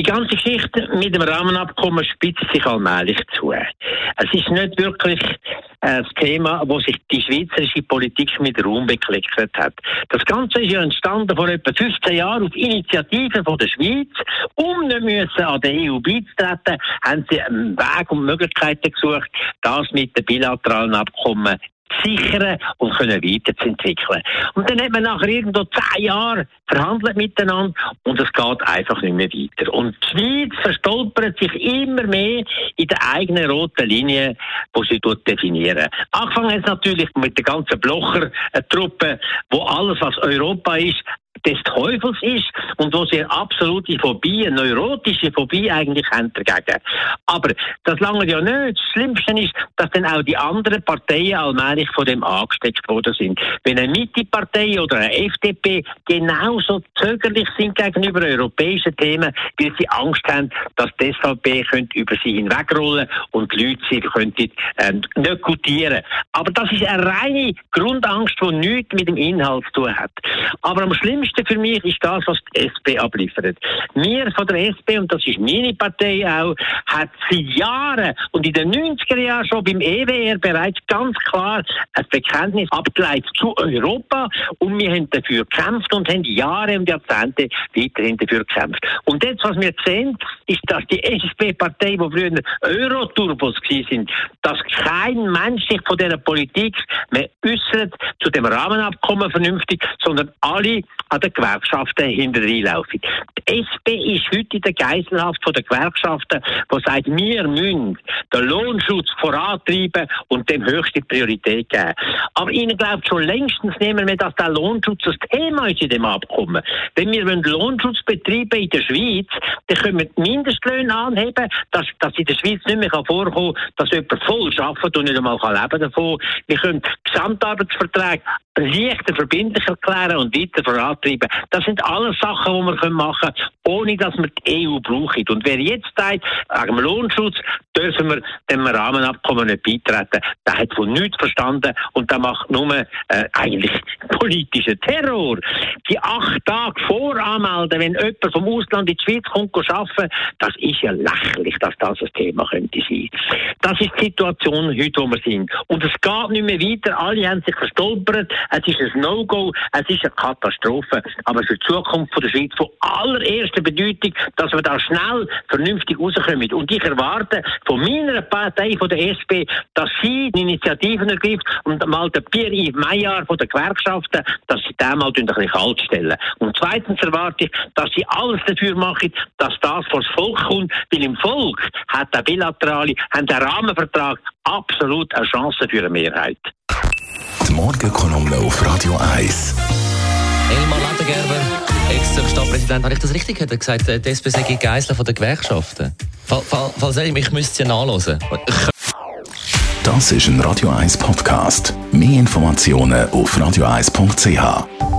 Die ganze Geschichte mit dem Rahmenabkommen spitzt sich allmählich zu. Es ist nicht wirklich ein Thema, wo sich die schweizerische Politik mit Ruhm bekleckert hat. Das Ganze ist ja entstanden vor etwa 15 Jahren auf Initiative von der Schweiz. Um nicht müssen an der EU beizutreten, haben sie einen Weg und Möglichkeiten gesucht, das mit dem bilateralen Abkommen sichern und können weiterzuentwickeln. Und dann hat man nachher irgendwo zehn Jahre verhandelt miteinander und es geht einfach nicht mehr weiter. Und die Schweiz verstolpert sich immer mehr in der eigenen roten Linie, die sie dort definieren. Angefangen hat es natürlich mit der ganzen Blocher-Truppe, wo alles, was Europa ist, des Teufels ist und wo sie eine absolute Phobie, eine neurotische Phobie eigentlich haben dagegen. Aber das lange ja nicht. Das Schlimmste ist, dass dann auch die anderen Parteien allmählich von dem angesteckt worden sind. Wenn eine Mitte-Partei oder eine FDP genauso zögerlich sind gegenüber europäischen Themen, weil sie Angst haben, dass die SVP könnte über sie hinwegrollen und die Leute sie könnten ähm, nicht gutieren. Aber das ist eine reine Grundangst, die nichts mit dem Inhalt zu tun hat. Aber am schlimmsten Schlimmste für mich ist das, was die SP abliefert. Wir von der SP, und das ist meine Partei auch, hat seit Jahren und in den 90er Jahren schon beim EWR bereits ganz klar ein Bekenntnis abgeleitet zu Europa und wir haben dafür gekämpft und haben Jahre und Jahrzehnte weiterhin dafür gekämpft. Und jetzt, was wir sehen, ist, dass die SP-Partei, wo früher Euroturbos sind, dass kein Mensch sich von dieser Politik mehr äußert zu dem Rahmenabkommen vernünftig, sondern alle an den Gewerkschaften hinterherlaufen. Die SP ist heute in der Geiselhaft den Gewerkschaften, die sagt, wir müssen den Lohnschutz vorantreiben und dem höchste Priorität geben. Aber Ihnen glaubt schon längstens nehmen wir, dass der Lohnschutz das Thema ist in dem Abkommen. Wenn wir Lohnschutz betreiben in der Schweiz, dann können wir die Mindestlöhne anheben, dass, dass in der Schweiz nicht mehr vorkommen kann, dass jemand voll arbeitet und nicht einmal leben davon. Wir können Gesamtarbeitsverträge leichter verbindlich erklären und weiter vorantreiben. Das sind alles Sachen, die wir machen können, ohne dass wir die EU brauchen. Und wer jetzt sagt, wegen dem Lohnschutz dürfen wir dem Rahmenabkommen nicht beitreten, der hat von nichts verstanden und der macht nur äh, eigentlich politischen Terror. Die acht Tage voranmelden, wenn jemand vom Ausland in die Schweiz kommt, arbeiten, das ist ja lächerlich, dass das ein Thema könnte sein. Das ist die Situation heute, wo wir sind. Und es geht nicht mehr weiter. Alle haben sich verstolpert. Es ist ein No-Go, es ist eine Katastrophe. Aber für die Zukunft der Schweiz von allererster Bedeutung, dass wir da schnell vernünftig rauskommen. Und ich erwarte von meiner Partei, von der SP, dass sie die Initiativen ergreift und mal den Pierre-Yves Meyer von den Gewerkschaften, dass sie den mal ein bisschen kalt stellen. Und zweitens erwarte ich, dass sie alles dafür machen, dass das vor das Volk kommt, weil im Volk hat der bilaterale, hat der Rahmenvertrag absolut eine Chance für eine Mehrheit. Die Morgenkolumne auf Radio 1. Elmar Ladengerber, Ex-Stadtpräsident, habe ich das richtig gesagt, die SP sei Geisler von den Gewerkschaften. Fall, fall, falls ich, ich müsste nachlesen. Das ist ein Radio 1 Podcast. Mehr Informationen auf radio1.ch.